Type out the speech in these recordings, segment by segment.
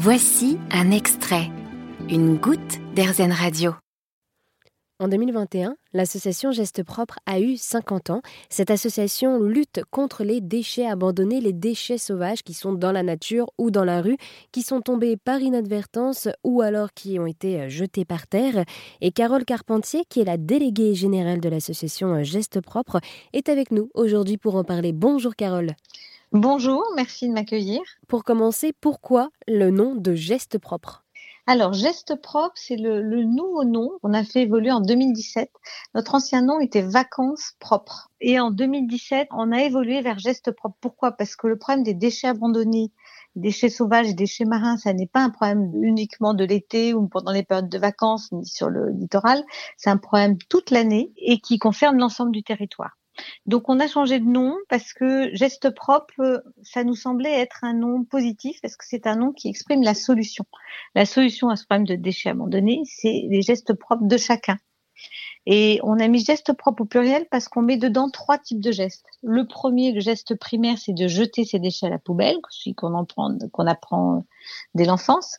Voici un extrait, une goutte d'Airzen Radio. En 2021, l'association Geste Propre a eu 50 ans. Cette association lutte contre les déchets abandonnés, les déchets sauvages qui sont dans la nature ou dans la rue, qui sont tombés par inadvertance ou alors qui ont été euh, jetés par terre. Et Carole Carpentier, qui est la déléguée générale de l'association euh, Geste Propre, est avec nous aujourd'hui pour en parler. Bonjour Carole. Bonjour, merci de m'accueillir. Pour commencer, pourquoi le nom de Geste Propre? Alors, Geste Propre, c'est le, nouveau nom qu'on a fait évoluer en 2017. Notre ancien nom était Vacances Propres. Et en 2017, on a évolué vers Geste Propre. Pourquoi? Parce que le problème des déchets abandonnés, déchets sauvages, déchets marins, ça n'est pas un problème uniquement de l'été ou pendant les périodes de vacances ni sur le littoral. C'est un problème toute l'année et qui concerne l'ensemble du territoire. Donc on a changé de nom parce que geste propre, ça nous semblait être un nom positif parce que c'est un nom qui exprime la solution. La solution à ce problème de déchets abandonnés, c'est les gestes propres de chacun. Et on a mis geste propre au pluriel parce qu'on met dedans trois types de gestes. Le premier, le geste primaire, c'est de jeter ses déchets à la poubelle, celui qu'on en prend, qu'on apprend dès l'enfance.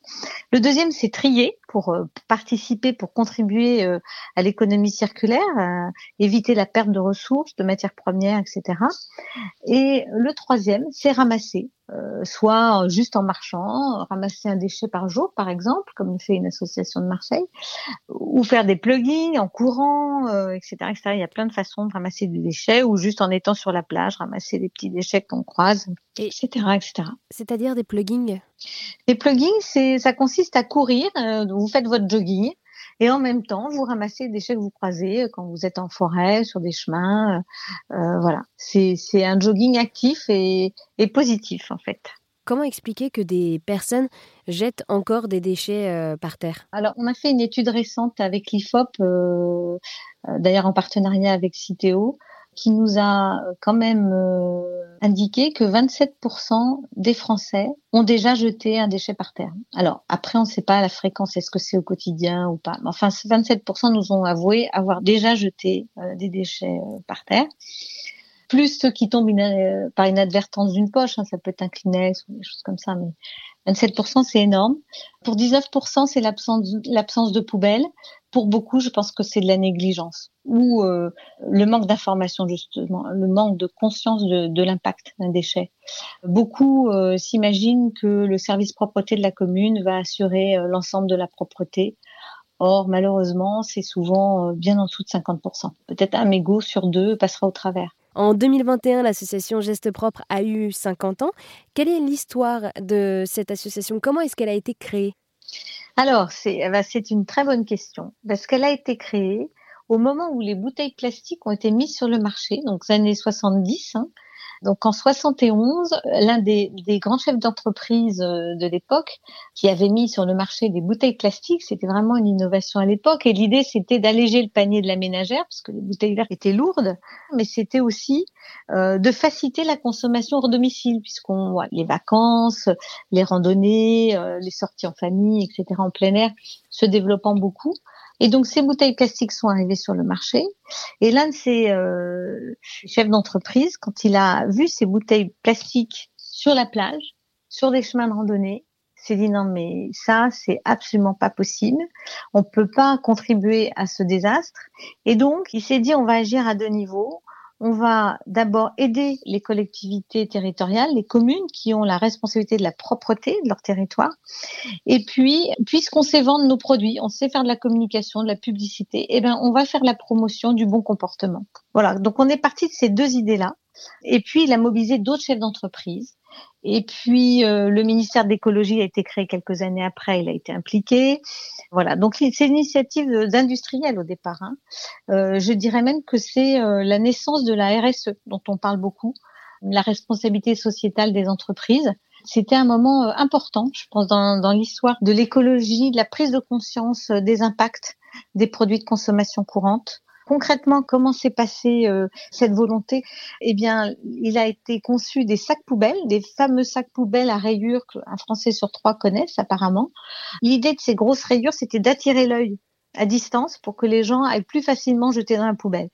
Le deuxième, c'est trier pour euh, participer, pour contribuer euh, à l'économie circulaire, éviter la perte de ressources, de matières premières, etc. Et le troisième, c'est ramasser, euh, soit juste en marchant, ramasser un déchet par jour, par exemple, comme fait une association de Marseille, ou faire des plugins en courant, etc., etc. Il y a plein de façons de ramasser des déchets, ou juste en étant sur la plage, ramasser des petits déchets qu'on croise, etc., etc. C'est-à-dire des plugins? Les plugins, c'est, ça consiste à courir. Euh, vous faites votre jogging et en même temps, vous ramassez les déchets que vous croisez quand vous êtes en forêt, sur des chemins. Euh, euh, voilà, c'est, un jogging actif et, et, positif en fait. Comment expliquer que des personnes jettent encore des déchets par terre? Alors, on a fait une étude récente avec l'IFOP, d'ailleurs en partenariat avec Citeo, qui nous a quand même indiqué que 27% des Français ont déjà jeté un déchet par terre. Alors après, on ne sait pas la fréquence, est-ce que c'est au quotidien ou pas. Mais enfin, 27% nous ont avoué avoir déjà jeté euh, des déchets euh, par terre. Plus ceux qui tombent euh, par inadvertance d'une poche, hein, ça peut être un Kleenex ou des choses comme ça, mais 27%, c'est énorme. Pour 19%, c'est l'absence, de poubelle. Pour beaucoup, je pense que c'est de la négligence ou euh, le manque d'information justement, le manque de conscience de, l'impact d'un déchet. Beaucoup euh, s'imaginent que le service propreté de la commune va assurer l'ensemble de la propreté. Or, malheureusement, c'est souvent bien en dessous de 50%. Peut-être un mégot sur deux passera au travers. En 2021, l'association Geste Propre a eu 50 ans. Quelle est l'histoire de cette association? Comment est-ce qu'elle a été créée? Alors, eh ben, c'est une très bonne question, parce qu'elle a été créée au moment où les bouteilles plastiques ont été mises sur le marché, donc années 70. Hein. Donc en 71, l'un des, grands chefs d'entreprise euh, de l'époque qui avait mis sur le marché des bouteilles plastiques, c'était vraiment une innovation à l'époque. Et l'idée, c'était d'alléger le panier de la ménagère, parce que les bouteilles vertes étaient lourdes, mais c'était aussi euh, de faciliter la consommation hors domicile, puisqu'on voit les vacances, les randonnées, euh, les sorties en famille, etc., en plein air, se développant beaucoup. Et donc ces bouteilles plastiques sont arrivées sur le marché. Et l'un de ces euh, chefs d'entreprise, quand il a vu ces bouteilles plastiques sur la plage, sur des chemins de randonnée, s'est dit non mais ça c'est absolument pas possible. On peut pas contribuer à ce désastre. Et donc il s'est dit on va agir à deux niveaux on va d'abord aider les collectivités territoriales, les communes qui ont la responsabilité de la propreté de leur territoire. Et puis, puisqu'on sait vendre nos produits, on sait faire de la communication, de la publicité, eh ben, on va faire la promotion du bon comportement. Voilà. Donc, on est parti de ces deux idées-là. Et puis, il a mobilisé d'autres chefs d'entreprise et puis euh, le ministère de l'écologie a été créé quelques années après, il a été impliqué. Voilà, donc c'est une initiative d'industriels au départ. Hein. Euh, je dirais même que c'est euh, la naissance de la RSE dont on parle beaucoup, la responsabilité sociétale des entreprises. C'était un moment important, je pense, dans, dans l'histoire de l'écologie, de la prise de conscience des impacts des produits de consommation courante concrètement, comment s'est passée euh, cette volonté Eh bien, il a été conçu des sacs poubelles, des fameux sacs poubelles à rayures qu'un Français sur trois connaissent apparemment. L'idée de ces grosses rayures, c'était d'attirer l'œil à distance pour que les gens aillent plus facilement jeter dans la poubelle.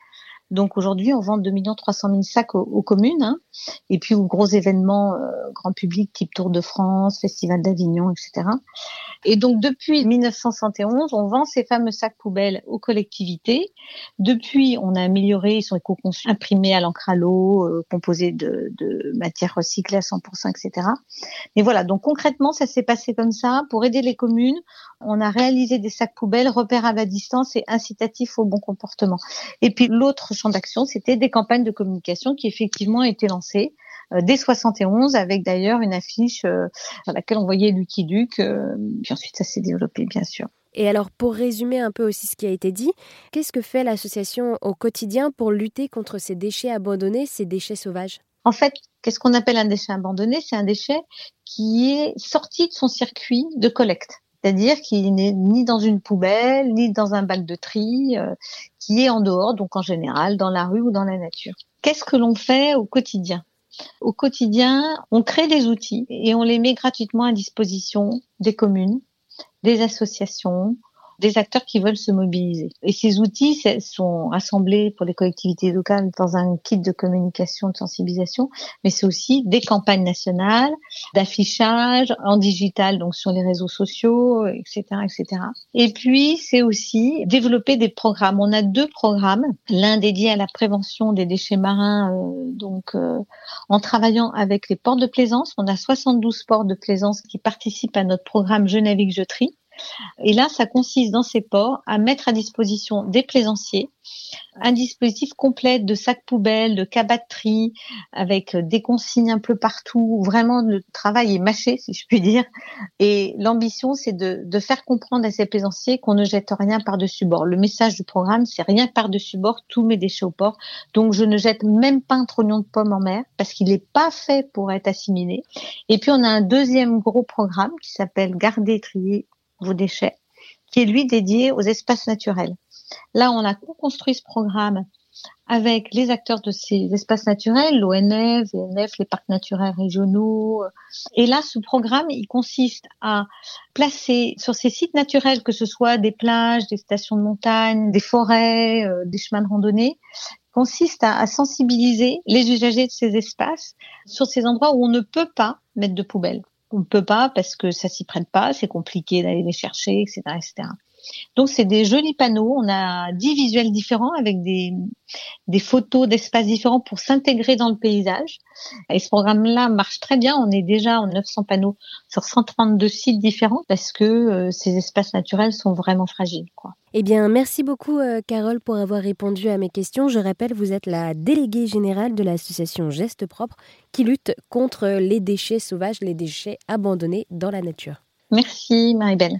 Donc aujourd'hui, on vend 2 300 000 sacs aux, communes, hein, et puis aux gros événements euh, grand public type Tour de France, Festival d'Avignon, etc. Et donc depuis 1971, on vend ces fameux sacs poubelles aux collectivités. Depuis, on a amélioré, ils sont éco-conçus, imprimés à l'encre à l'eau, euh, composés de, de matières recyclées à 100%, etc. Mais voilà, donc concrètement, ça s'est passé comme ça. Pour aider les communes, on a réalisé des sacs poubelles repérables à distance et incitatifs au bon comportement. Et puis l'autre champ d'action, c'était des campagnes de communication qui effectivement étaient lancées euh, dès 71 avec d'ailleurs une affiche euh, sur laquelle on voyait Lucky Luke. Euh, puis ensuite ça s'est développé bien sûr. Et alors, pour résumer un peu aussi ce qui a été dit, qu'est-ce que fait l'association au quotidien pour lutter contre ces déchets abandonnés, ces déchets sauvages? En fait, qu'est-ce qu'on appelle un déchet abandonné? C'est un déchet qui est sorti de son circuit de collecte. C'est-à-dire qu'il n'est ni dans une poubelle, ni dans un bac de tri, qui est en dehors, donc en général dans la rue ou dans la nature. Qu'est-ce que l'on fait au quotidien? Au quotidien, on crée des outils et on les met gratuitement à disposition des communes, des associations, des acteurs qui veulent se mobiliser. Et ces outils sont rassemblés pour les collectivités locales dans un kit de communication, de sensibilisation, mais c'est aussi des campagnes nationales, d'affichage en digital, donc sur les réseaux sociaux, etc., etc. Et puis, c'est aussi développer des programmes. On a deux programmes, l'un dédié à la prévention des déchets marins, euh, donc euh, en travaillant avec les ports de plaisance. On a 72 ports de plaisance qui participent à notre programme Je navigue, je trie et là, ça consiste dans ces ports à mettre à disposition des plaisanciers un dispositif complet de sacs poubelles, de cabatteries, avec des consignes un peu partout. Vraiment, le travail est mâché, si je puis dire. Et l'ambition, c'est de, de, faire comprendre à ces plaisanciers qu'on ne jette rien par-dessus bord. Le message du programme, c'est rien par-dessus bord, tous mes déchets au port. Donc, je ne jette même pas un trognon de pomme en mer parce qu'il n'est pas fait pour être assimilé. Et puis, on a un deuxième gros programme qui s'appelle Garder, trier vos déchets, qui est lui dédié aux espaces naturels. Là, on a construit ce programme avec les acteurs de ces espaces naturels, l'ONF, VNF, les parcs naturels régionaux. Et là, ce programme, il consiste à placer sur ces sites naturels, que ce soit des plages, des stations de montagne, des forêts, euh, des chemins de randonnée, consiste à, à, sensibiliser les usagers de ces espaces sur ces endroits où on ne peut pas mettre de poubelles on ne peut pas parce que ça s'y prête pas, c'est compliqué d'aller les chercher, etc., etc. Donc c'est des jolis panneaux. On a dix visuels différents avec des, des photos d'espaces différents pour s'intégrer dans le paysage. Et ce programme-là marche très bien. On est déjà en 900 panneaux sur 132 sites différents parce que euh, ces espaces naturels sont vraiment fragiles. Quoi. Eh bien, merci beaucoup, euh, Carole, pour avoir répondu à mes questions. Je rappelle, vous êtes la déléguée générale de l'association Geste Propre qui lutte contre les déchets sauvages, les déchets abandonnés dans la nature. Merci, Marie-Belle.